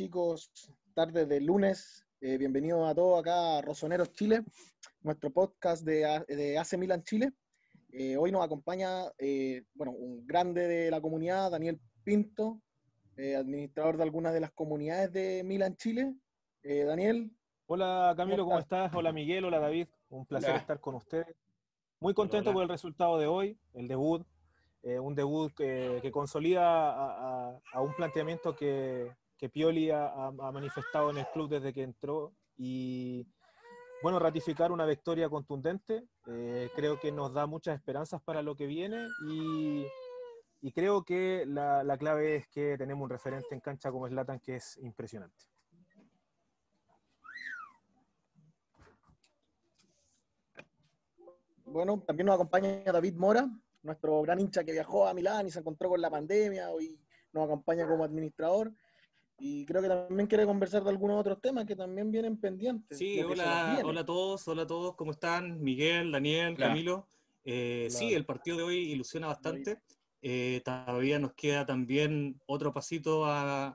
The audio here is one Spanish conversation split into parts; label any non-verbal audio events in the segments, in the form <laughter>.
chicos, tardes de lunes. Eh, bienvenidos a todos acá a Rosoneros Chile, nuestro podcast de, de AC Milan Chile. Eh, hoy nos acompaña, eh, bueno, un grande de la comunidad, Daniel Pinto, administrador de algunas de las comunidades de Milan Chile. Daniel. Hola Camilo, ¿cómo estás? Hola Miguel, hola David, un placer estar con ustedes. Muy contento por el resultado de hoy, el debut, un debut que, consolida a, un planteamiento que, que Pioli ha, manifestado en el club desde que entró y bueno, ratificar una victoria contundente, eh, creo que nos da muchas esperanzas para lo que viene y, creo que la, clave es que tenemos un referente en cancha como Slatan que es impresionante. Bueno, también nos acompaña David Mora, nuestro gran hincha que viajó a Milán y se encontró con la pandemia, hoy nos acompaña como administrador. Y creo que también quiere conversar de algunos otros temas que también vienen pendientes. Sí, hola, hola a todos, hola a todos, ¿cómo están? Miguel, Daniel, Camilo. Eh, sí, el partido de hoy ilusiona bastante. Eh, todavía nos queda también otro pasito a,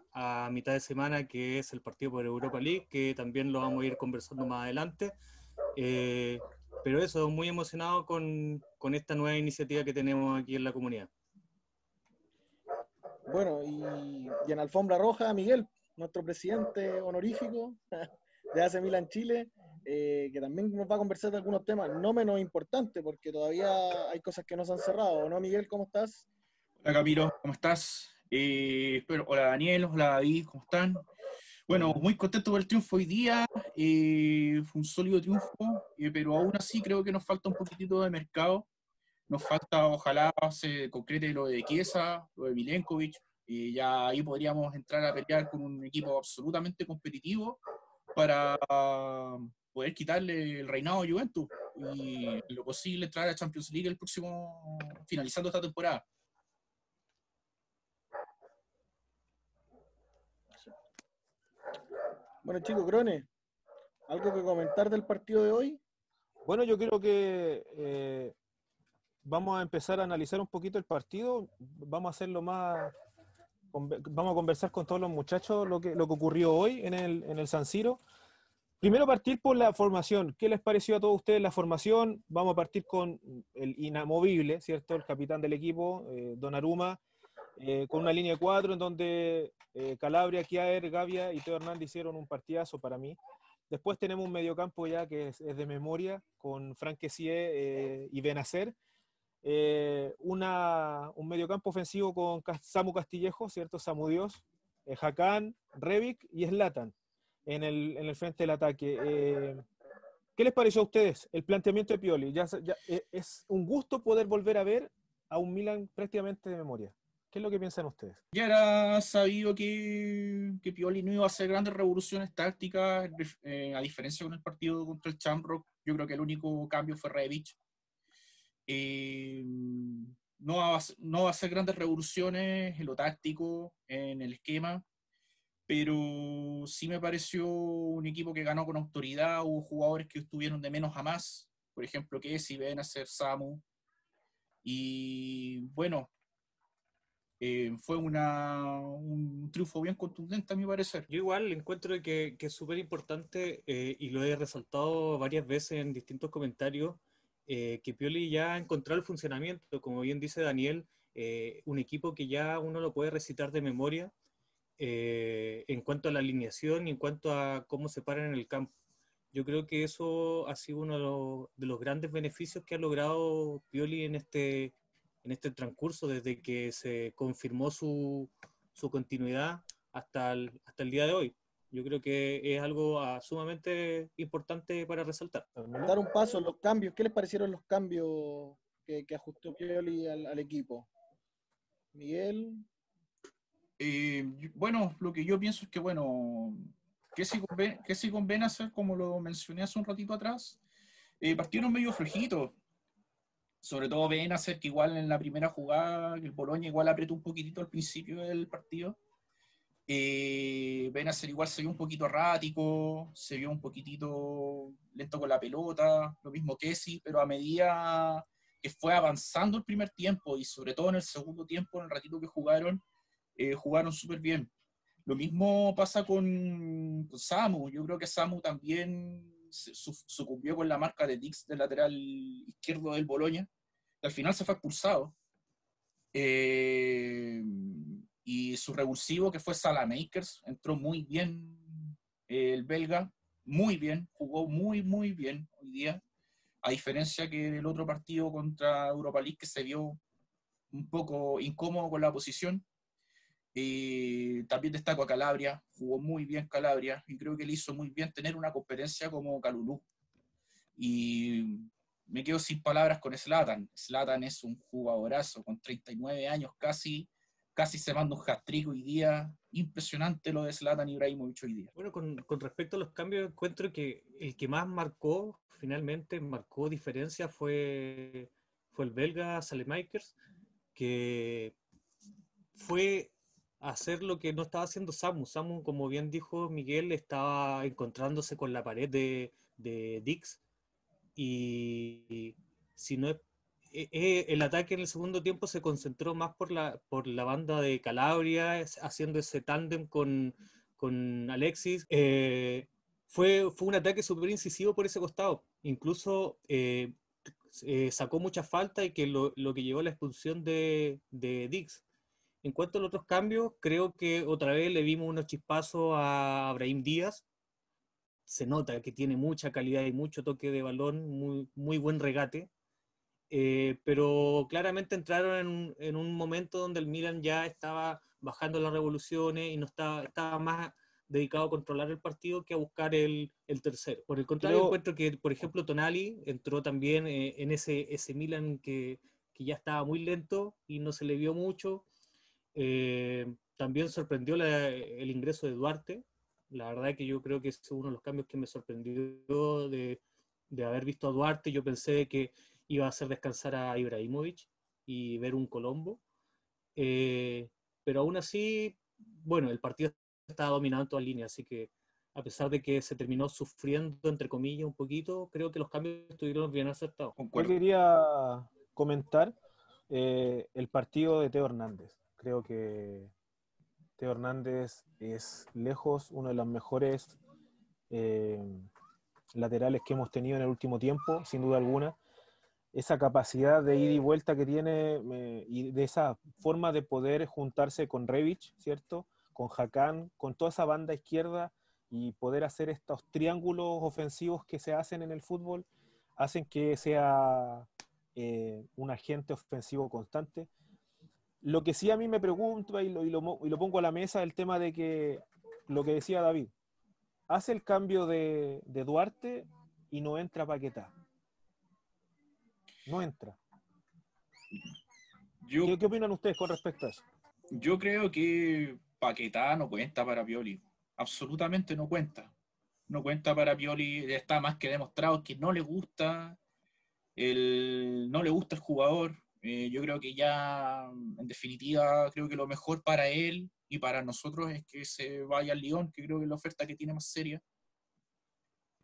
mitad de semana, que es el partido por Europa League, que también lo vamos a ir conversando más adelante. Eh, pero eso, muy emocionado con, con esta nueva iniciativa que tenemos aquí en la comunidad. Bueno, y, en Alfombra Roja, Miguel, nuestro presidente honorífico <laughs> de AC Milan Chile, eh, que también nos va a conversar de algunos temas no menos importantes, porque todavía hay cosas que no se han cerrado, ¿no, Miguel? ¿Cómo estás? Hola, Camilo, ¿cómo estás? Eh, hola, Daniel, hola, David, ¿cómo están? Bueno, muy contento por el triunfo hoy día, eh, fue un sólido triunfo, pero aún así creo que nos falta un poquitito de mercado nos falta, ojalá se concrete lo de Chiesa, lo de Milenkovic, y ya ahí podríamos entrar a pelear con un equipo absolutamente competitivo para poder quitarle el reinado a Juventus y lo posible entrar a Champions League el próximo, finalizando esta temporada. Bueno chicos, Grone, ¿algo que comentar del partido de hoy? Bueno, yo creo que eh, vamos a empezar a analizar un poquito el partido, vamos a hacerlo más, vamos a conversar con todos los muchachos lo que, lo que ocurrió hoy en el, en el San Siro. Primero partir por la formación. ¿Qué les pareció a todos ustedes la formación? Vamos a partir con el inamovible, ¿cierto? El capitán del equipo, eh, Don Aruma, eh, con una línea de cuatro en donde eh, Calabria, Kiaer, Gavia y Teo Hernández hicieron un partidazo para mí. Después tenemos un mediocampo ya que es, de memoria, con Frank y Benacer, eh, una, un mediocampo ofensivo con Samu Castillejo, ¿cierto? Samu Dios, eh, Hakan, Revic y Slatan en el, en el frente del ataque. Eh, ¿Qué les pareció a ustedes el planteamiento de Pioli? Ya, eh, es un gusto poder volver a ver a un Milan prácticamente de memoria. ¿Qué es lo que piensan ustedes? Ya era sabido que, que Pioli no iba a hacer grandes revoluciones tácticas, a diferencia con el partido contra el Chamrock. Yo creo que el único cambio fue Revic, eh, no, va a, no va a hacer grandes revoluciones en lo táctico, en el esquema, pero sí me pareció un equipo que ganó con autoridad. Hubo jugadores que estuvieron de menos a más, por ejemplo, que si ven a ser Samu. Y bueno, eh, fue una, un triunfo bien contundente a mi parecer. Yo igual encuentro que, que es súper importante eh, y lo he resaltado varias veces en distintos comentarios eh, que Pioli ya ha encontrado el funcionamiento, como bien dice Daniel, eh, un equipo que ya uno lo puede recitar de memoria eh, en cuanto a la alineación y en cuanto a cómo se paran en el campo. Yo creo que eso ha sido uno de los, grandes beneficios que ha logrado Pioli en este, en este transcurso, desde que se confirmó su, su continuidad hasta hasta el día de hoy yo creo que es algo ah, sumamente importante para resaltar. Dar un paso, los cambios, ¿qué les parecieron los cambios que, ajustó Pioli al, equipo? Miguel. Eh, bueno, lo que yo pienso es que, bueno, que si conviene, que si conviene hacer, como lo mencioné hace un ratito atrás, eh, partieron medio flojitos. Sobre todo ven hacer que igual en la primera jugada, el Boloña igual apretó un poquitito al principio del partido eh, ser igual se vio un poquito errático, se vio un poquitito lento con la pelota, lo mismo que sí, pero a medida que fue avanzando el primer tiempo y sobre todo en el segundo tiempo, en el ratito que jugaron, eh, jugaron súper bien. Lo mismo pasa con, Samu. Yo creo que Samu también sucumbió con la marca de Dix del lateral izquierdo del Boloña. Al final se fue expulsado. Eh, y su revulsivo, que fue Salamakers, entró muy bien el belga, muy bien, jugó muy, muy bien hoy día, a diferencia que del otro partido contra Europa League que se vio un poco incómodo con la posición. Eh, también destaco a Calabria, jugó muy bien Calabria y creo que le hizo muy bien tener una competencia como Calulú. Y me quedo sin palabras con Slatan. Slatan es un jugadorazo con 39 años casi, casi se manda un hat-trick hoy día. Impresionante lo de Zlatan Ibrahimovic hoy día. Bueno, con, con, respecto a los cambios, encuentro que el que más marcó, finalmente marcó diferencia fue, fue el belga Salemakers, que fue hacer lo que no estaba haciendo Samu. Samu, como bien dijo Miguel, estaba encontrándose con la pared de, de Dix. Y si no es eh, eh, el ataque en el segundo tiempo se concentró más por la, por la banda de Calabria, haciendo ese tándem con, con Alexis. Eh, fue, fue un ataque súper incisivo por ese costado. Incluso sacó mucha falta y que lo, lo, que llevó a la expulsión de, de Dix. En cuanto a los otros cambios, creo que otra vez le vimos unos chispazos a Abraham Díaz. Se nota que tiene mucha calidad y mucho toque de balón, muy, muy buen regate. Eh, pero claramente entraron en, un momento donde el Milan ya estaba bajando las revoluciones y no estaba, estaba más dedicado a controlar el partido que a buscar el, el tercero. Por el contrario, encuentro que, por ejemplo, Tonali entró también eh, en ese, ese Milan que, que, ya estaba muy lento y no se le vio mucho. Eh, también sorprendió el ingreso de Duarte. La verdad es que yo creo que es uno de los cambios que me sorprendió de, de haber visto a Duarte. Yo pensé que iba a hacer descansar a Ibrahimovic y ver un Colombo. Eh, pero aún así, bueno, el partido estaba dominado en todas líneas, así que a pesar de que se terminó sufriendo, entre comillas, un poquito, creo que los cambios estuvieron bien acertados. Yo quería comentar eh, el partido de Teo Hernández. Creo que Teo Hernández es lejos uno de los mejores eh, laterales que hemos tenido en el último tiempo, sin duda alguna esa capacidad de ida y vuelta que tiene y de esa forma de poder juntarse con Revich, ¿cierto? Con Hakan, con toda esa banda izquierda y poder hacer estos triángulos ofensivos que se hacen en el fútbol, hacen que sea eh, un agente ofensivo constante. Lo que sí a mí me pregunto y lo, y lo, pongo a la mesa el tema de que lo que decía David, hace el cambio de, de Duarte y no entra Paquetá no entra. ¿Qué, opinan ustedes con respecto a eso? Yo creo que Paquetá no cuenta para Pioli. Absolutamente no cuenta. No cuenta para Pioli. Está más que demostrado que no le gusta el, no le gusta el jugador. Eh, yo creo que ya, en definitiva, creo que lo mejor para él y para nosotros es que se vaya al Lyon, que creo que es la oferta que tiene más seria.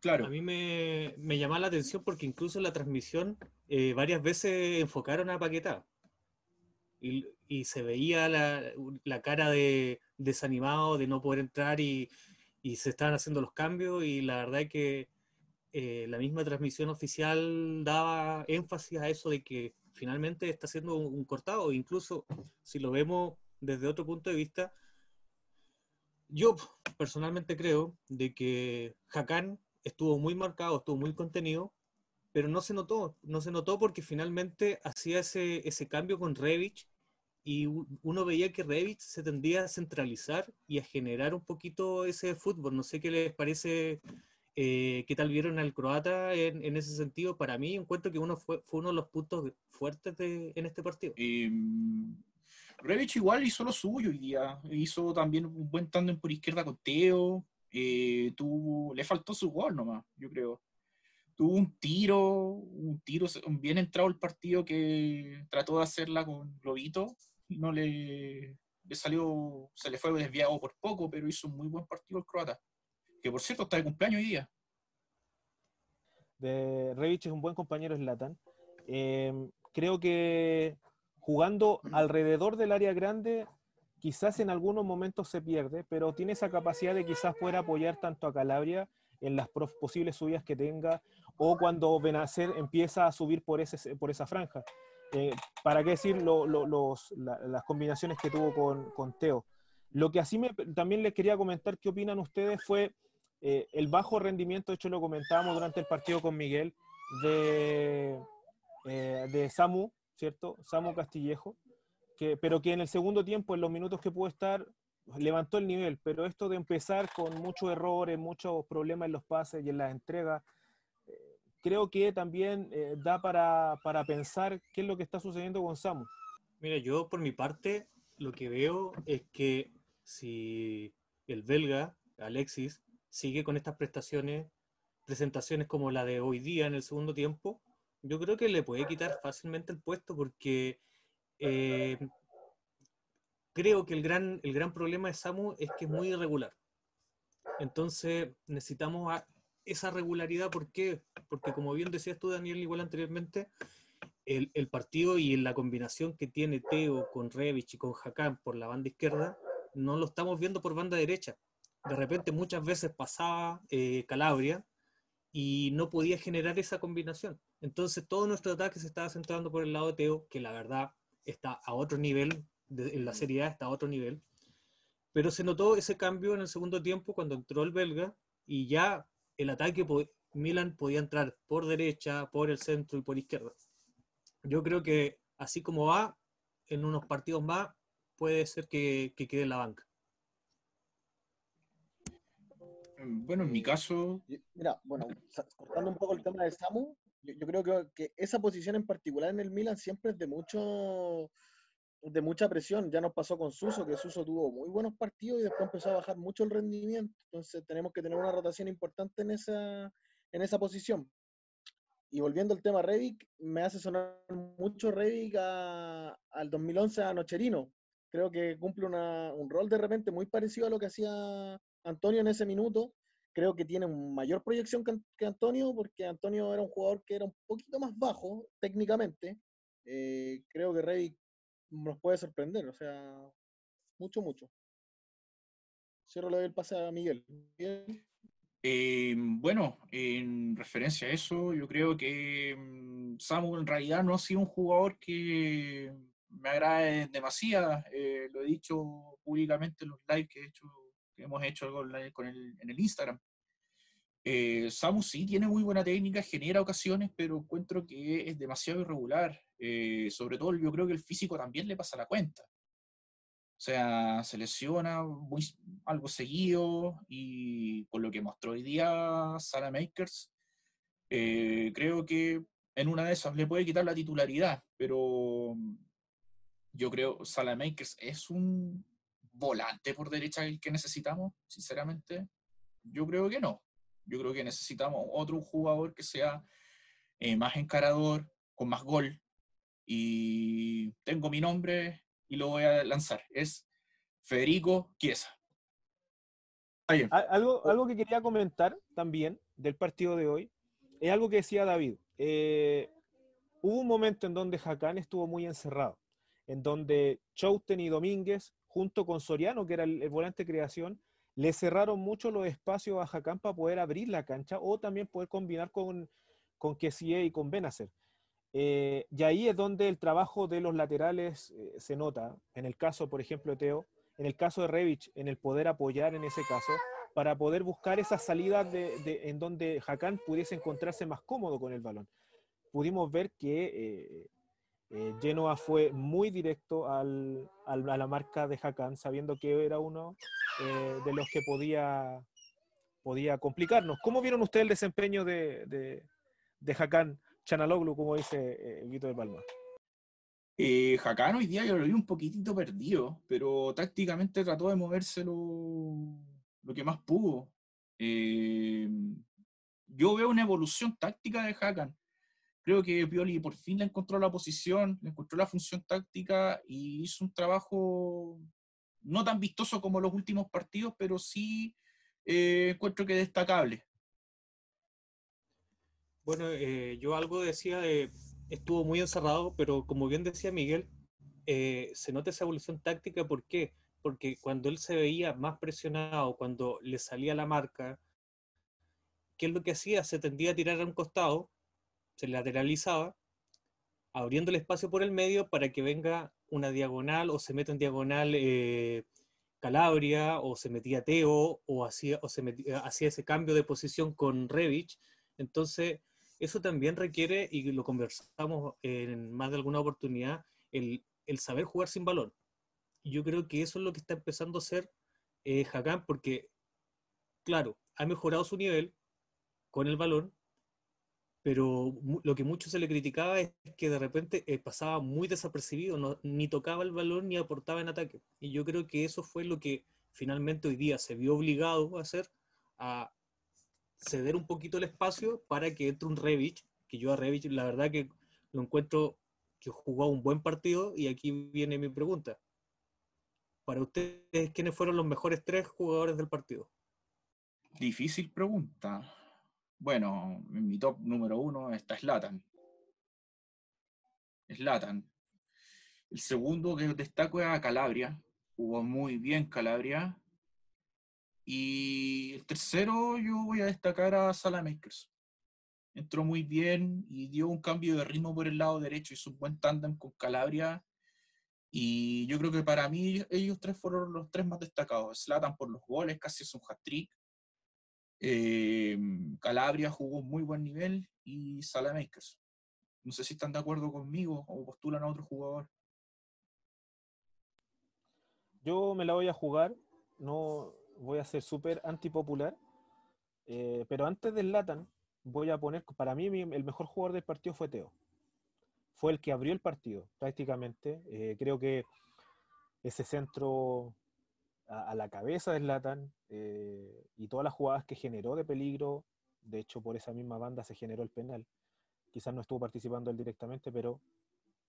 Claro. A mí me, me llamaba la atención porque incluso en la transmisión eh, varias veces enfocaron a Paquetá. Y, se veía la, cara de desanimado de no poder entrar y, y, se estaban haciendo los cambios y la verdad es que eh, la misma transmisión oficial daba énfasis a eso de que finalmente está siendo un, un cortado. Incluso si lo vemos desde otro punto de vista, yo personalmente creo de que Hakan estuvo muy marcado, estuvo muy contenido, pero no se notó, no se notó porque finalmente hacía ese, ese cambio con Revich y uno veía que Revich se tendía a centralizar y a generar un poquito ese fútbol. No sé qué les parece, eh, qué tal vieron al croata en, en, ese sentido. Para mí encuentro que uno fue, fue uno de los puntos fuertes de, en este partido. Eh, Revich igual hizo lo suyo hoy día, hizo también un buen tándem por izquierda con Teo, eh, tuvo, le faltó su gol nomás, yo creo. Tuvo un tiro, un tiro bien entrado el partido que trató de hacerla con Lobito y no le, le salió, se le fue desviado por poco, pero hizo un muy buen partido el croata, que por cierto está de cumpleaños hoy día. De Revich es un buen compañero Slatan. Eh, creo que jugando alrededor del área grande quizás en algunos momentos se pierde, pero tiene esa capacidad de quizás poder apoyar tanto a Calabria en las posibles subidas que tenga, o cuando Benacer empieza a subir por, ese, por esa franja. Eh, ¿Para qué decir las combinaciones que tuvo con, con, Teo? Lo que así me, también les quería comentar, ¿qué opinan ustedes? Fue eh, el bajo rendimiento, de hecho lo comentábamos durante el partido con Miguel, de, eh, de Samu, ¿cierto? Samu Castillejo, que, pero que en el segundo tiempo, en los minutos que pudo estar, levantó el nivel, pero esto de empezar con muchos errores, muchos problemas en los pases y en las entregas, eh, creo que también eh, da para, para, pensar qué es lo que está sucediendo con Samu. Mira, yo por mi parte lo que veo es que si el belga, Alexis, sigue con estas prestaciones, presentaciones como la de hoy día en el segundo tiempo, yo creo que le puede quitar fácilmente el puesto porque eh, creo que el gran, el gran problema de Samu es que es muy irregular. Entonces necesitamos esa regularidad. ¿Por qué? Porque como bien decías tú, Daniel, igual anteriormente, el, el, partido y la combinación que tiene Teo con Revich y con Hakan por la banda izquierda, no lo estamos viendo por banda derecha. De repente muchas veces pasaba eh, Calabria y no podía generar esa combinación. Entonces todo nuestro ataque se estaba centrando por el lado de Teo, que la verdad está a otro nivel, en la Serie A está a otro nivel. Pero se notó ese cambio en el segundo tiempo cuando entró el belga y ya el ataque, Milan podía entrar por derecha, por el centro y por izquierda. Yo creo que así como va, en unos partidos más, puede ser que, que quede en la banca. Bueno, en mi caso. Mira, bueno, cortando un poco el tema de Samu, yo, creo que, que, esa posición en particular en el Milan siempre es de mucho de mucha presión. Ya nos pasó con Suso, que Suso tuvo muy buenos partidos y después empezó a bajar mucho el rendimiento. Entonces tenemos que tener una rotación importante en esa, en esa posición. Y volviendo al tema Revic, me hace sonar mucho Revic al 2011 a Nocherino. Creo que cumple una, un rol de repente muy parecido a lo que hacía Antonio en ese minuto, creo que tiene mayor proyección que, Antonio, porque Antonio era un jugador que era un poquito más bajo técnicamente. Eh, creo que Rey nos puede sorprender, o sea, mucho, mucho. Cierro le doy el pase a Miguel. Eh, bueno, en referencia a eso, yo creo que mm, Samu en realidad no ha sido un jugador que me agrade demasiado. Eh, lo he dicho públicamente en los lives que he hecho que hemos hecho con el, en el Instagram. Eh, Samu sí tiene muy buena técnica, genera ocasiones, pero encuentro que es demasiado irregular. Eh, sobre todo yo creo que el físico también le pasa la cuenta. O sea, se lesiona muy, algo seguido y por lo que mostró hoy día Sala Makers, eh, creo que en una de esas le puede quitar la titularidad, pero yo creo Sala Makers es un volante por derecha el que necesitamos, sinceramente. Yo creo que no. Yo creo que necesitamos otro jugador que sea eh, más encarador, con más gol. Y tengo mi nombre y lo voy a lanzar. Es Federico Chiesa. Algo, algo que quería comentar también del partido de hoy es algo que decía David. Eh, hubo un momento en donde Jacán estuvo muy encerrado, en donde Chouten y Domínguez junto con Soriano, que era el, volante de creación, le cerraron mucho los espacios a Jacán para poder abrir la cancha o también poder combinar con, con Kessie y con Benacer. Eh, y ahí es donde el trabajo de los laterales eh, se nota. En el caso, por ejemplo, de Teo, en el caso de Revich, en el poder apoyar en ese caso, para poder buscar esas salidas de, en donde Jacán pudiese encontrarse más cómodo con el balón. Pudimos ver que eh, eh, Genoa fue muy directo al, a la marca de Hakan, sabiendo que era uno eh, de los que podía, podía complicarnos. ¿Cómo vieron ustedes el desempeño de, de, de Hakan Chanaloglu, como dice eh, Vito de Palma? Eh, Hakan hoy día yo lo vi un poquitito perdido, pero tácticamente trató de moverse lo, lo que más pudo. Eh, yo veo una evolución táctica de Hakan creo que Pioli por fin le encontró la posición, le encontró la función táctica y hizo un trabajo no tan vistoso como los últimos partidos, pero sí eh, encuentro que destacable. Bueno, eh, yo algo decía de, estuvo muy encerrado, pero como bien decía Miguel, eh, se nota esa evolución táctica, ¿por qué? porque cuando él se veía más presionado, cuando le salía la marca, ¿qué es lo que hacía? Se tendía a tirar a un costado, se lateralizaba, abriendo el espacio por el medio para que venga una diagonal o se meta en diagonal eh, Calabria o se metía Teo o hacía, o hacía ese cambio de posición con Revich. Entonces, eso también requiere, y lo conversamos en más de alguna oportunidad, el, el saber jugar sin balón. Yo creo que eso es lo que está empezando a hacer eh, Hakan, porque, claro, ha mejorado su nivel con el balón, pero lo que mucho se le criticaba es que de repente eh, pasaba muy desapercibido, no, ni tocaba el balón ni aportaba en ataque. Y yo creo que eso fue lo que finalmente hoy día se vio obligado a hacer, a ceder un poquito el espacio para que entre un Revich, que yo a Revich la verdad que lo encuentro que jugó un buen partido y aquí viene mi pregunta. Para ustedes, ¿quiénes fueron los mejores tres jugadores del partido? Difícil pregunta. Bueno, en mi top número uno está Slatan. Slatan. El segundo que destaco es a Calabria. Jugó muy bien Calabria. Y el tercero yo voy a destacar a Salamakers. Entró muy bien y dio un cambio de ritmo por el lado derecho. Hizo un buen tándem con Calabria. Y yo creo que para mí ellos tres fueron los tres más destacados. Slatan por los goles, casi es un hat-trick. Eh, Calabria jugó muy buen nivel y Salamakers. No sé si están de acuerdo conmigo o postulan a otro jugador. Yo me la voy a jugar, no voy a ser súper antipopular, eh, pero antes del Latan voy a poner, para mí el mejor jugador del partido fue Teo. Fue el que abrió el partido prácticamente. Eh, creo que ese centro a, la cabeza del Latan eh, y todas las jugadas que generó de peligro, de hecho por esa misma banda se generó el penal. Quizás no estuvo participando él directamente, pero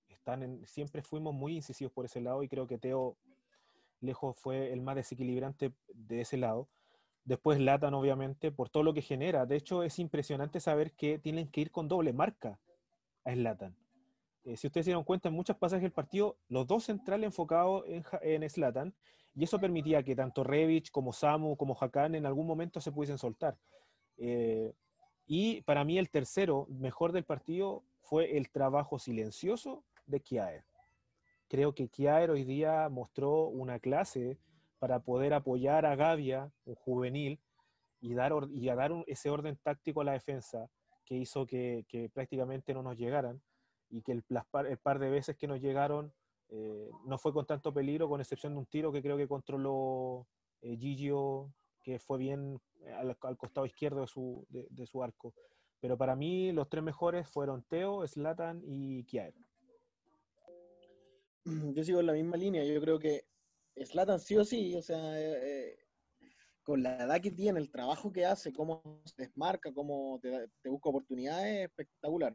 están siempre fuimos muy incisivos por ese lado y creo que Teo lejos fue el más desequilibrante de ese lado. Después Latan, obviamente, por todo lo que genera. De hecho, es impresionante saber que tienen que ir con doble marca a Slatan. Eh, si ustedes se dieron cuenta, en muchos pasajes del partido, los dos centrales enfocados en, en y eso permitía que tanto Revich como Samu como Hakan en algún momento se pudiesen soltar. Eh, y para mí el tercero mejor del partido fue el trabajo silencioso de Kiaer. Creo que Kiaer hoy día mostró una clase para poder apoyar a Gavia, un juvenil, y dar, y a dar ese orden táctico a la defensa que hizo que, prácticamente no nos llegaran y que el, el par de veces que nos llegaron eh, no fue con tanto peligro, con excepción de un tiro que creo que controló eh, Gigio, que fue bien eh, al, costado izquierdo de su, arco. Pero para mí los tres mejores fueron Teo, Slatan y Kiaer. Yo sigo en la misma línea, yo creo que Slatan sí o sí, o sea, con la edad que tiene, el trabajo que hace, cómo se desmarca, cómo te, te busca oportunidades, espectacular.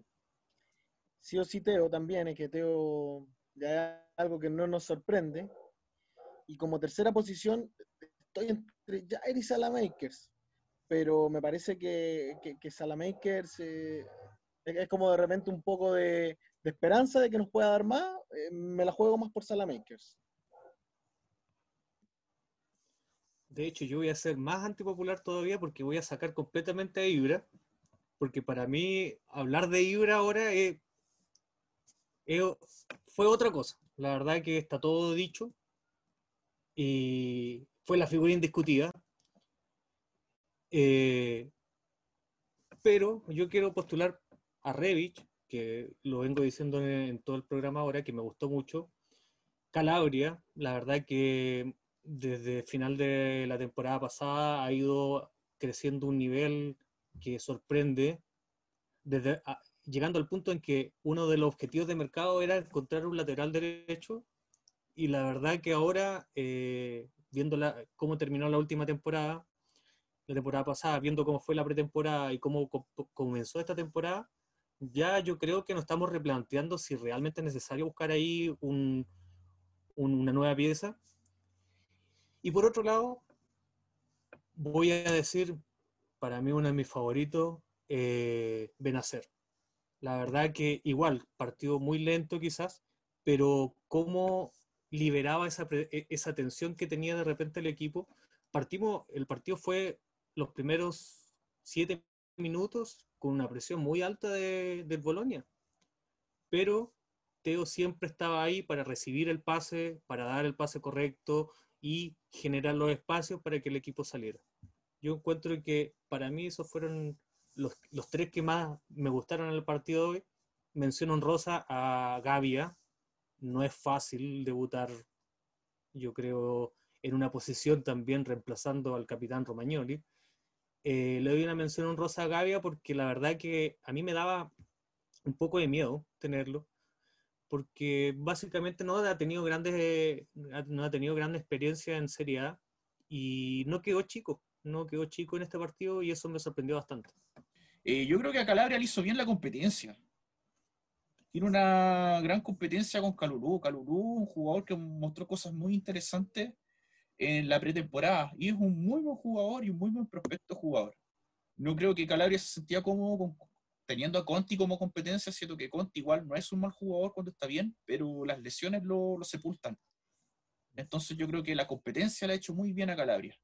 Sí o sí Teo también, es que Teo ya es algo que no nos sorprende. Y como tercera posición, estoy entre Jair y Salamakers, pero me parece que, que, Salamakers eh, es como de repente un poco de, esperanza de que nos pueda dar más. Eh, me la juego más por Salamakers. De hecho, yo voy a ser más antipopular todavía porque voy a sacar completamente a Ibra, porque para mí hablar de Ibra ahora es fue otra cosa. La verdad que está todo dicho. Y fue la figura indiscutida. Eh, pero yo quiero postular a Revich, que lo vengo diciendo en, todo el programa ahora, que me gustó mucho. Calabria, la verdad que desde final de la temporada pasada ha ido creciendo un nivel que sorprende. Desde, llegando al punto en que uno de los objetivos de mercado era encontrar un lateral derecho y la verdad que ahora, eh, viendo cómo terminó la última temporada, la temporada pasada, viendo cómo fue la pretemporada y cómo comenzó esta temporada, ya yo creo que nos estamos replanteando si realmente es necesario buscar ahí una nueva pieza. Y por otro lado, voy a decir, para mí uno de mis favoritos, eh, Benacer. La verdad que igual, partido muy lento quizás, pero cómo liberaba esa, e, esa tensión que tenía de repente el equipo. Partimos, el partido fue los primeros siete minutos con una presión muy alta de, del Bolonia, pero Teo siempre estaba ahí para recibir el pase, para dar el pase correcto y generar los espacios para que el equipo saliera. Yo encuentro que para mí esos fueron los, tres que más me gustaron en el partido de hoy. Menciono en rosa a Gavia. No es fácil debutar, yo creo, en una posición también reemplazando al capitán Romagnoli. Eh, le doy una mención en rosa a Gavia porque la verdad que a mí me daba un poco de miedo tenerlo porque básicamente no ha tenido grandes no ha tenido gran experiencia en Serie A y no quedó chico, no quedó chico en este partido y eso me sorprendió bastante. Eh, yo creo que a Calabria le hizo bien la competencia. Tiene una gran competencia con Calurú. Calurú, un jugador que mostró cosas muy interesantes en la pretemporada y es un muy buen jugador y un muy buen prospecto jugador. No creo que Calabria se sentía cómodo teniendo a Conti como competencia, siento que Conti igual no es un mal jugador cuando está bien, pero las lesiones lo, lo sepultan. Entonces yo creo que la competencia la ha hecho muy bien a Calabria,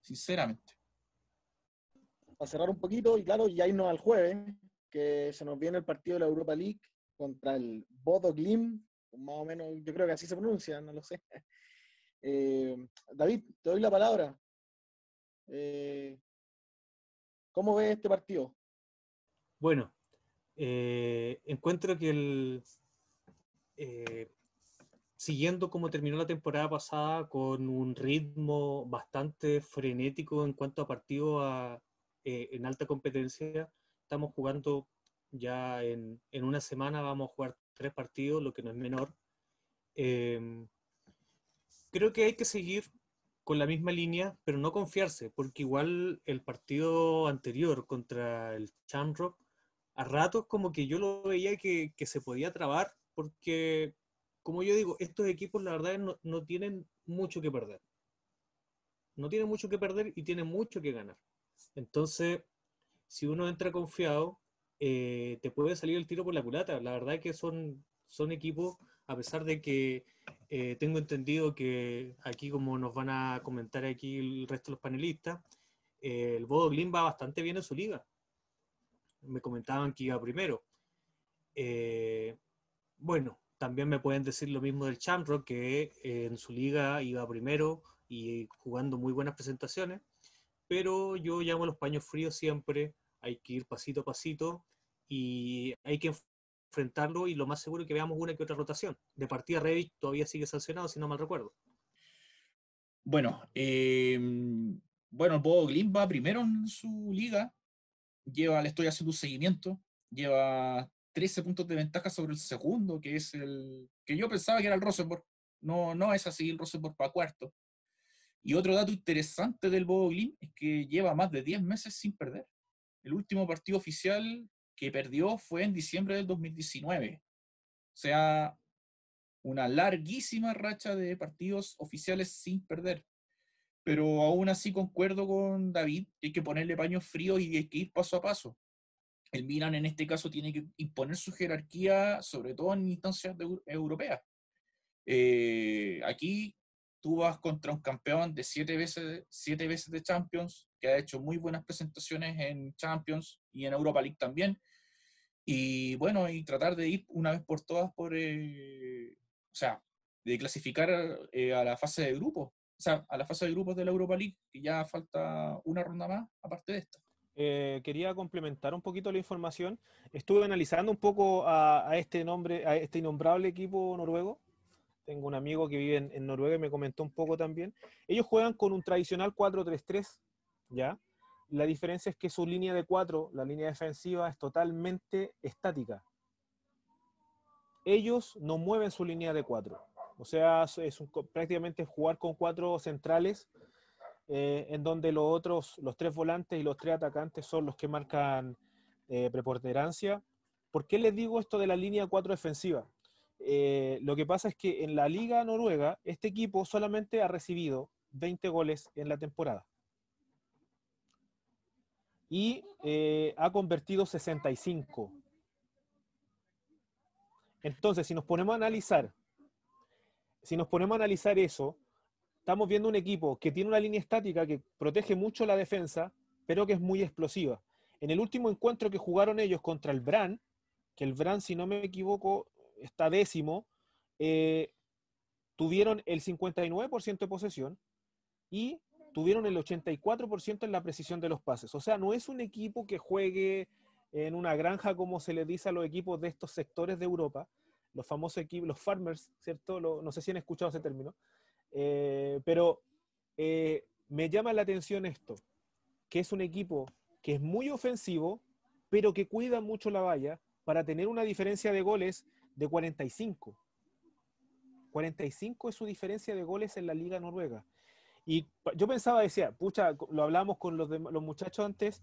sinceramente. Para cerrar un poquito, y claro, ya irnos al jueves, que se nos viene el partido de la Europa League contra el Bodo Glim, más o menos, yo creo que así se pronuncia, no lo sé. <laughs> Eh, David, te doy la palabra. Eh, ¿Cómo ves este partido? Bueno, eh, encuentro que el, siguiendo como terminó la temporada pasada con un ritmo bastante frenético en cuanto a partidos eh, en alta competencia, estamos jugando ya en, en, una semana, vamos a jugar tres partidos, lo que no es menor. Em, creo que hay que seguir con la misma línea, pero no confiarse, porque igual el partido anterior contra el Chamrock a ratos como que yo lo veía que, que, se podía trabar, porque, como yo digo, estos equipos la verdad no, no, tienen mucho que perder. No tienen mucho que perder y tienen mucho que ganar. Entonces, si uno entra confiado, eh, te puede salir el tiro por la culata. La verdad es que son, son equipos, a pesar de que eh, tengo entendido que aquí, como nos van a comentar aquí el resto de los panelistas, eh, el Bodo Glim va bastante bien en su liga me comentaban que iba primero. Bueno, también me pueden decir lo mismo del Chamrock, que en su liga iba primero y jugando muy buenas presentaciones, pero yo llamo los paños fríos siempre, hay que ir pasito a pasito y hay que enfrentarlo y lo más seguro es que veamos una que otra rotación. De partida Revit todavía sigue sancionado, si no mal recuerdo. Bueno, eh, bueno, Bodo Glim va primero en su liga, lleva, le estoy haciendo un seguimiento, lleva 13 puntos de ventaja sobre el segundo, que es el que yo pensaba que era el Rosenborg. No, no es así, el Rosenborg para cuarto. Y otro dato interesante del Bodo Glim es que lleva más de 10 meses sin perder. El último partido oficial que perdió fue en diciembre del 2019. O sea, una larguísima racha de partidos oficiales sin perder pero aún así concuerdo con David, hay que ponerle paños fríos y hay que ir paso a paso. El Milan en este caso tiene que imponer su jerarquía, sobre todo en instancias europeas. Eh, aquí tú vas contra un campeón de siete veces, siete veces de Champions, que ha hecho muy buenas presentaciones en Champions y en Europa League también. Y bueno, y tratar de ir una vez por todas por, eh, o sea, de clasificar eh, a la fase de grupo o sea, a la fase de grupos de la Europa League, que ya falta una ronda más, aparte de esta. Eh, quería complementar un poquito la información. Estuve analizando un poco a, a, este nombre, a este innombrable equipo noruego. Tengo un amigo que vive en, Noruega y me comentó un poco también. Ellos juegan con un tradicional 4-3-3, ¿ya? La diferencia es que su línea de 4, la línea defensiva, es totalmente estática. Ellos no mueven su línea de 4 o sea, es prácticamente jugar con cuatro centrales, eh, en donde los otros, los tres volantes y los tres atacantes son los que marcan eh, preponderancia. ¿Por qué les digo esto de la línea 4 defensiva? Eh, lo que pasa es que en la Liga Noruega, este equipo solamente ha recibido 20 goles en la temporada. Y eh, ha convertido 65. Entonces, si nos ponemos a analizar si nos ponemos a analizar eso, estamos viendo un equipo que tiene una línea estática que protege mucho la defensa, pero que es muy explosiva. En el último encuentro que jugaron ellos contra el Bran, que el Bran, si no me equivoco, está décimo, eh, tuvieron el 59% de posesión y tuvieron el 84% en la precisión de los pases. O sea, no es un equipo que juegue en una granja como se le dice a los equipos de estos sectores de Europa, los famosos equipos, los farmers, ¿cierto? no sé si han escuchado ese término, eh, pero eh, me llama la atención esto, que es un equipo que es muy ofensivo, pero que cuida mucho la valla para tener una diferencia de goles de 45. 45 es su diferencia de goles en la Liga Noruega. Y yo pensaba, decía, pucha, lo hablamos con los, los muchachos antes,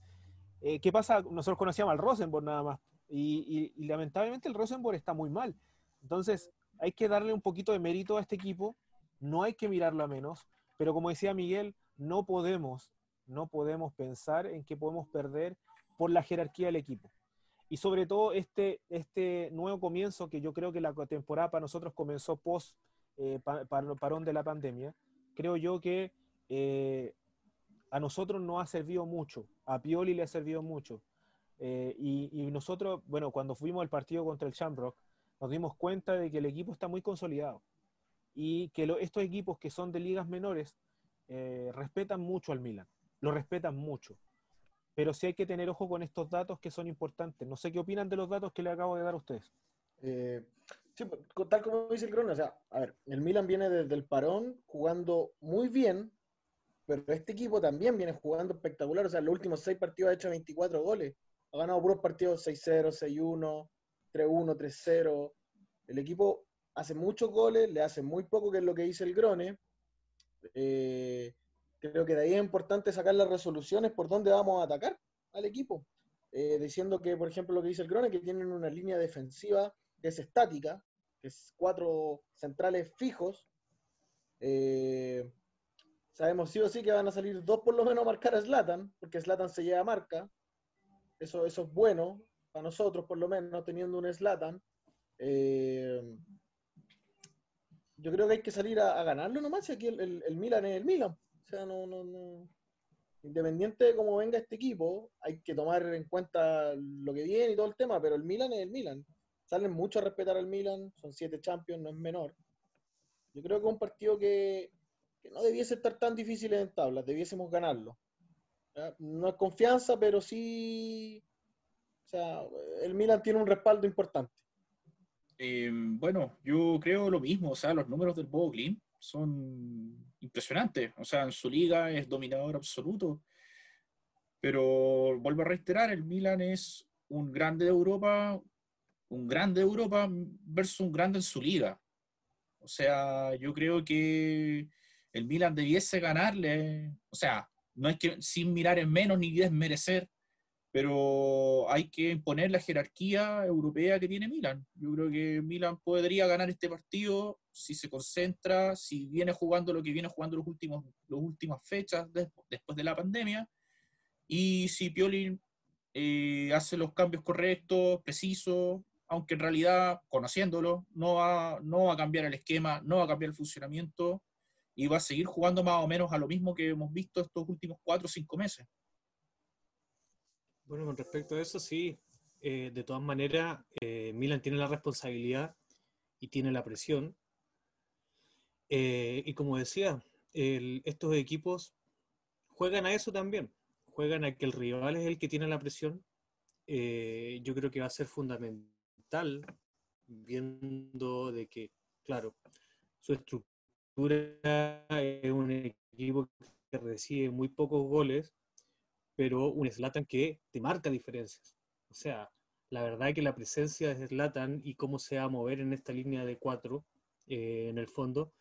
eh, ¿qué pasa? Nosotros conocíamos al Rosenborg nada más, y, lamentablemente el Rosenborg está muy mal. Entonces, hay que darle un poquito de mérito a este equipo, no hay que mirarlo a menos, pero como decía Miguel, no podemos, no podemos pensar en que podemos perder por la jerarquía del equipo. Y sobre todo este, este nuevo comienzo, que yo creo que la temporada para nosotros comenzó post eh, parón de la pandemia, creo yo que eh, a nosotros nos ha servido mucho, a Pioli le ha servido mucho. Eh, y, nosotros, bueno, cuando fuimos al partido contra el Shamrock, nos dimos cuenta de que el equipo está muy consolidado y que estos equipos que son de ligas menores respetan mucho al Milan, lo respetan mucho pero sí hay que tener ojo con estos datos que son importantes. No sé qué opinan de los datos que le acabo de dar a ustedes. Eh, sí, pues, tal como dice el Crono, o sea, a ver, el Milan viene desde el parón jugando muy bien, pero este equipo también viene jugando espectacular. O sea, los últimos seis partidos ha hecho 24 goles. Ha ganado puros partidos 6-0, 6-1, 3-1, 3-0. El equipo hace muchos goles, le hace muy poco, que es lo que dice el Grone. Eh, Creo que de ahí es importante sacar las resoluciones por dónde vamos a atacar al equipo. Eh, diciendo que, por ejemplo, lo que dice el Grone, que tienen una línea defensiva que es estática, que es cuatro centrales fijos. Eh, sabemos sí o sí que van a salir dos por lo menos a marcar a Slatan, porque Slatan se lleva marca. Eso, eso es bueno para nosotros, por lo menos, teniendo un Slatan. Eh, yo creo que hay que salir a, ganarlo nomás, y aquí el, el Milan es el Milan sea, no, no, no. Independiente de cómo venga este equipo, hay que tomar en cuenta lo que viene y todo el tema, pero el Milan es el Milan. Salen mucho a respetar al Milan, son siete champions, no es menor. Yo creo que es un partido que, no debiese estar tan difícil en tablas, debiésemos ganarlo. No es confianza, pero sí. O sea, el Milan tiene un respaldo importante. Eh, bueno, yo creo lo mismo, o sea, los números del Boglin son impresionantes. O sea, en su liga es dominador absoluto. Pero vuelvo a reiterar, el Milan es un grande de Europa, un grande de Europa versus un grande en su liga. O sea, yo creo que el Milan debiese ganarle, o sea, no es que sin mirar en menos ni desmerecer, pero hay que imponer la jerarquía europea que tiene Milan. Yo creo que Milan podría ganar este partido si se concentra, si viene jugando lo que viene jugando los últimos, las últimas fechas después de la pandemia, y si Pioli eh, hace los cambios correctos, precisos, aunque en realidad, conociéndolo, no va, no va a cambiar el esquema, no va a cambiar el funcionamiento, y va a seguir jugando más o menos a lo mismo que hemos visto estos últimos cuatro o cinco meses. Bueno, con respecto a eso, sí. Eh, de todas maneras, eh, Milan tiene la responsabilidad y tiene la presión. Eh, y como decía, estos equipos juegan a eso también. Juegan a que el rival es el que tiene la presión. yo creo que va a ser fundamental, viendo de que, claro, su estructura es un equipo que recibe muy pocos goles pero un Slatan que te marca diferencias. O sea, la verdad es que la presencia de Slatan y cómo se va a mover en esta línea de cuatro, eh, en el fondo,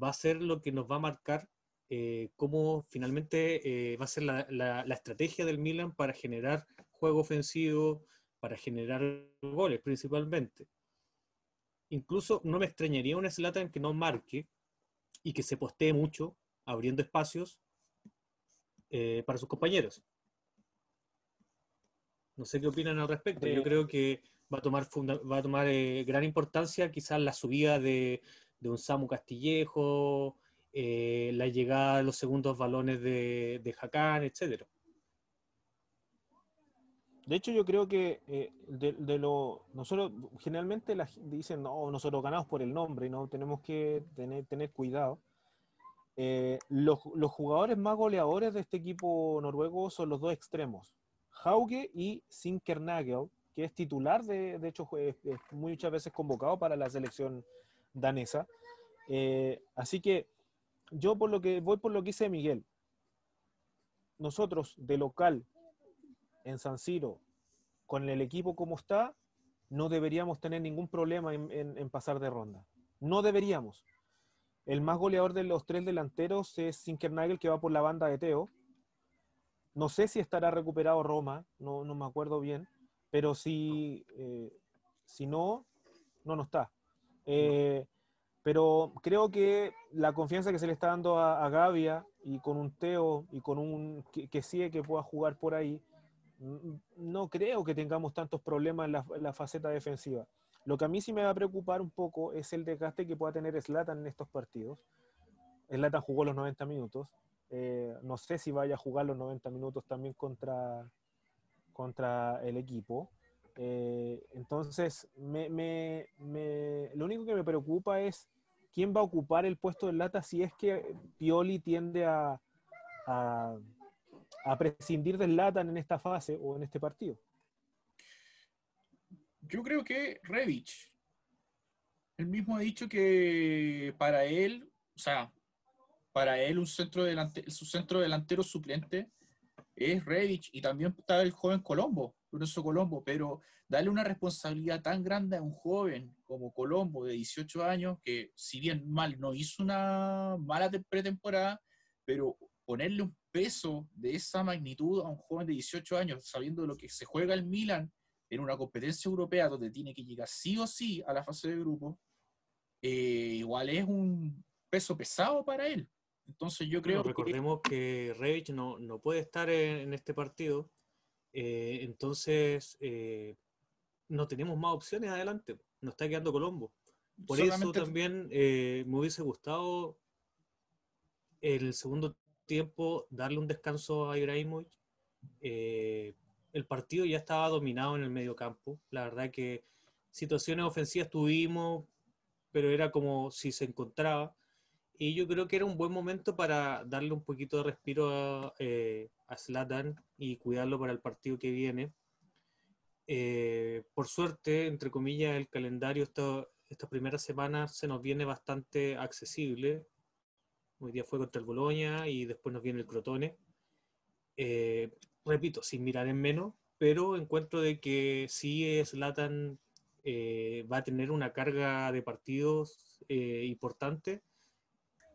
va a ser lo que nos va a marcar eh, cómo finalmente eh, va a ser la, la, estrategia del Milan para generar juego ofensivo, para generar goles principalmente. Incluso no me extrañaría un Slatan que no marque y que se postee mucho, abriendo espacios para sus compañeros. No sé qué opinan al respecto. Yo creo que va a tomar, va a tomar eh, gran importancia quizás la subida de, de un Samu Castillejo, eh, la llegada de los segundos balones de, de Hakan, etc. De hecho, yo creo que eh, de, lo nosotros generalmente la, dicen no, nosotros ganamos por el nombre no tenemos que tener, tener cuidado. Eh, los, los, jugadores más goleadores de este equipo noruego son los dos extremos, Hauge y Sinkernagel, que es titular, de, de hecho, es, muchas veces convocado para la selección danesa. Eh, así que yo por lo que voy por lo que dice Miguel, nosotros de local en San Siro, con el equipo como está, no deberíamos tener ningún problema en, pasar de ronda. No deberíamos. El más goleador de los tres delanteros es Sinkernagel, que va por la banda de Teo. No sé si estará recuperado Roma, no, me acuerdo bien, pero si, eh, si no, no, no está. Eh, pero creo que la confianza que se le está dando a, Gavia y con un Teo y con un que, sigue que pueda jugar por ahí, no creo que tengamos tantos problemas en la, en la faceta defensiva. Lo que a mí sí me va a preocupar un poco es el desgaste que pueda tener Slatan en estos partidos. Slatan jugó los 90 minutos. Eh, no sé si vaya a jugar los 90 minutos también contra, contra el equipo. Eh, entonces, me, me, lo único que me preocupa es quién va a ocupar el puesto de Lata si es que Pioli tiende a, prescindir del Latan en esta fase o en este partido. Yo creo que Revich. Él mismo ha dicho que para él, o sea, para él un centro delante, su centro delantero suplente es Revich y también está el joven Colombo, Lorenzo Colombo, pero darle una responsabilidad tan grande a un joven como Colombo de 18 años, que si bien mal no hizo una mala pretemporada, pero ponerle un peso de esa magnitud a un joven de 18 años, sabiendo lo que se juega el Milan en una competencia europea donde tiene que llegar sí o sí a la fase de grupo, eh, igual es un peso pesado para él. Entonces yo creo recordemos que, Revich no, no, puede estar en, este partido, eh, entonces eh, no tenemos más opciones adelante, nos está quedando Colombo. Por eso también me hubiese gustado el segundo tiempo darle un descanso a Ibrahimovic, el partido ya estaba dominado en el medio campo. La verdad que situaciones ofensivas tuvimos, pero era como si se encontraba. Y yo creo que era un buen momento para darle un poquito de respiro a, eh, Zlatan y cuidarlo para el partido que viene. Eh, por suerte, entre comillas, el calendario esta, esta primera semana se nos viene bastante accesible. Hoy día fue contra el Boloña y después nos viene el Crotone. Eh, repito, sin mirar en menos, pero encuentro de que sí Slatan eh, va a tener una carga de partidos eh, importante.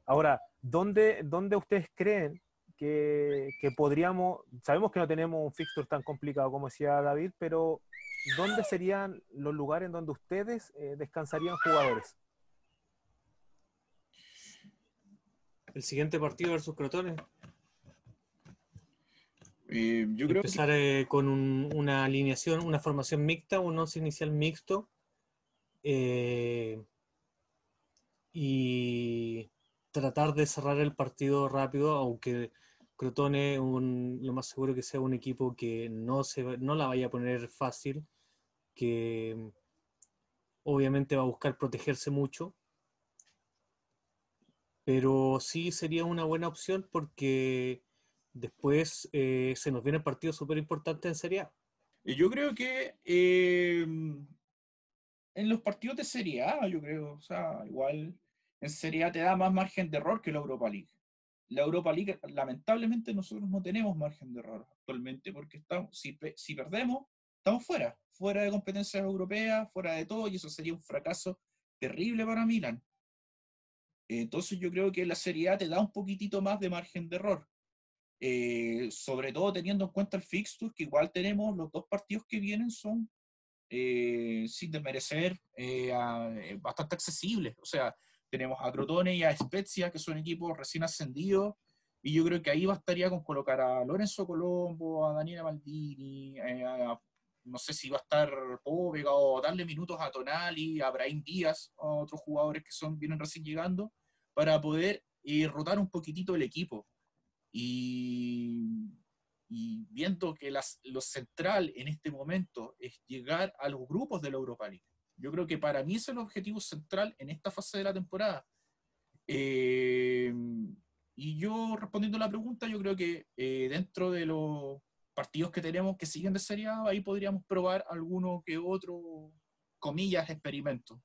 Ahora, ¿dónde, ¿dónde ustedes creen que, que, podríamos, sabemos que no tenemos un fixture tan complicado como decía David, pero ¿dónde serían los lugares en donde ustedes eh, descansarían jugadores? El siguiente partido versus Crotones. Eh, yo creo Empezar eh, con una alineación, una formación mixta, un once inicial mixto. Eh, y tratar de cerrar el partido rápido, aunque Crotone lo más seguro que sea un equipo que no, se, no la vaya a poner fácil, que obviamente va a buscar protegerse mucho, pero sí sería una buena opción porque Después eh, se nos viene partido súper importante en Serie A. Yo creo que eh, en los partidos de Serie A, yo creo, o sea, igual en Serie A te da más margen de error que la Europa League. La Europa League, lamentablemente, nosotros no tenemos margen de error actualmente porque estamos, si, perdemos, estamos fuera, fuera de competencias europeas, fuera de todo, y eso sería un fracaso terrible para Milan. Entonces yo creo que la Serie A te da un poquitito más de margen de error. Eh, sobre todo teniendo en cuenta el fixture, que igual tenemos los dos partidos que vienen son, eh, sin desmerecer, eh, bastante accesibles. O sea, tenemos a Crotone y a Spezia, que son equipos recién ascendidos, y yo creo que ahí bastaría con colocar a Lorenzo Colombo, a Daniela Maldini, a no sé si va a estar Póvega o darle minutos a Tonali, a Brahim Díaz, a otros jugadores que son, vienen recién llegando, para poder eh, rotar un poquitito el equipo. Y, y viendo que las, lo central en este momento es llegar a los grupos de la Europa League. Yo creo que para mí ese es el objetivo central en esta fase de la temporada. Eh, y yo respondiendo a la pregunta, yo creo que eh, dentro de los partidos que tenemos que siguen de Serie A, ahí podríamos probar alguno que otro, comillas, experimento.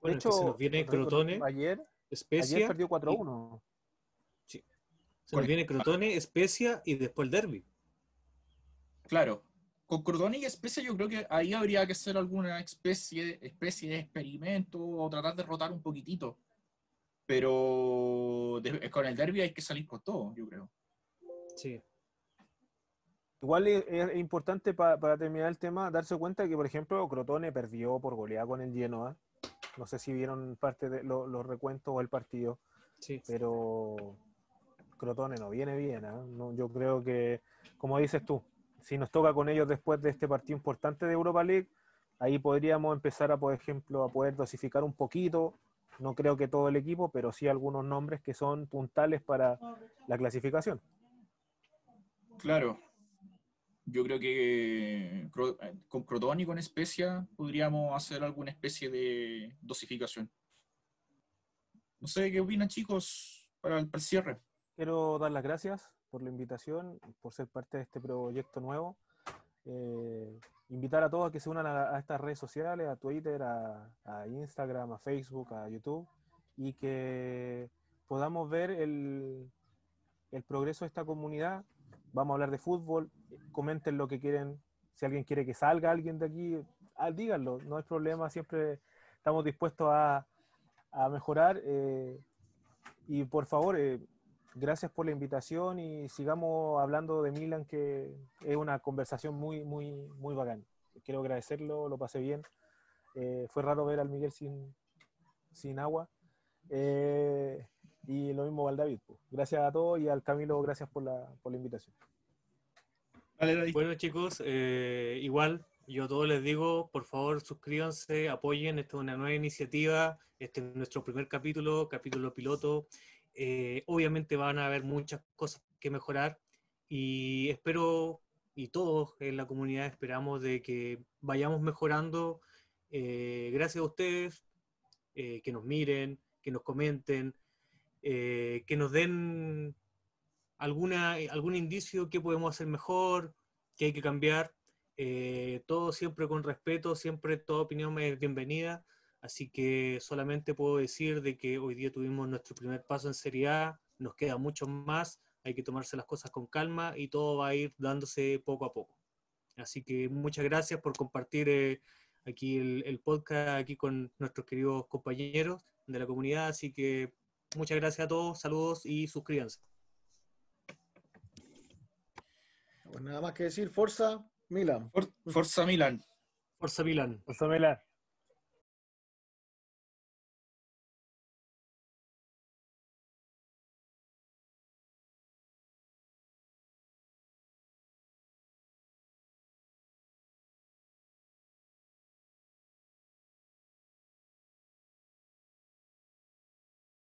Bueno, de hecho, se nos viene Crotone, ayer, Especia. Ayer perdió 4-1. Sí. Se nos viene Crotone, Especia y después el Derby. Claro. Con Crotone y Especia yo creo que ahí habría que hacer alguna especie, especie de experimento o tratar de rotar un poquitito. Pero con el Derby hay que salir con todo, yo creo. Sí. Igual es, importante para terminar el tema darse cuenta que, por ejemplo, Crotone perdió por goleada con el Genoa. No sé si vieron parte de los recuentos o el partido. Sí. Pero Crotone no viene bien. ¿eh? No, yo creo que, como dices tú, si nos toca con ellos después de este partido importante de Europa League, ahí podríamos empezar a, por ejemplo, a poder dosificar un poquito. No creo que todo el equipo, pero sí algunos nombres que son puntales para la clasificación. Claro, yo creo que eh, con Crotón y con Especia podríamos hacer alguna especie de dosificación. No sé qué opinan, chicos, para el, cierre. Quiero dar las gracias por la invitación, por ser parte de este proyecto nuevo. Eh, invitar a todos a que se unan a, estas redes sociales, a Twitter, a, Instagram, a Facebook, a YouTube, y que podamos ver el, el progreso de esta comunidad vamos a hablar de fútbol, comenten lo que quieren, si alguien quiere que salga alguien de aquí, ah, díganlo, no hay problema, siempre estamos dispuestos a, mejorar. Eh, y por favor, eh, gracias por la invitación y sigamos hablando de Milan, que es una conversación muy, muy, muy bacán. Quiero agradecerlo, lo pasé bien. Eh, fue raro ver al Miguel sin, sin agua. Y lo mismo al David. Gracias a todos y al Camilo, gracias por la, por la invitación. Bueno chicos, eh, igual yo a todos les digo, por favor suscríbanse, apoyen, esta es una nueva iniciativa, este es nuestro primer capítulo, capítulo piloto. Eh, obviamente van a haber muchas cosas que mejorar y espero, y todos en la comunidad esperamos de que vayamos mejorando. Eh, gracias a ustedes, que nos miren, que nos comenten, eh, que nos den alguna, algún indicio que podemos hacer mejor, que hay que cambiar. Eh, todo siempre con respeto, siempre toda opinión es bienvenida. Así que solamente puedo decir de que hoy día tuvimos nuestro primer paso en Serie A, nos queda mucho más, hay que tomarse las cosas con calma y todo va a ir dándose poco a poco. Así que muchas gracias por compartir eh, aquí el, el, podcast aquí con nuestros queridos compañeros de la comunidad. Así que Muchas gracias a todos, saludos y suscríbanse. Pues nada más que decir, Forza Milan. Forza Milan. Forza Milan. Forza Milan.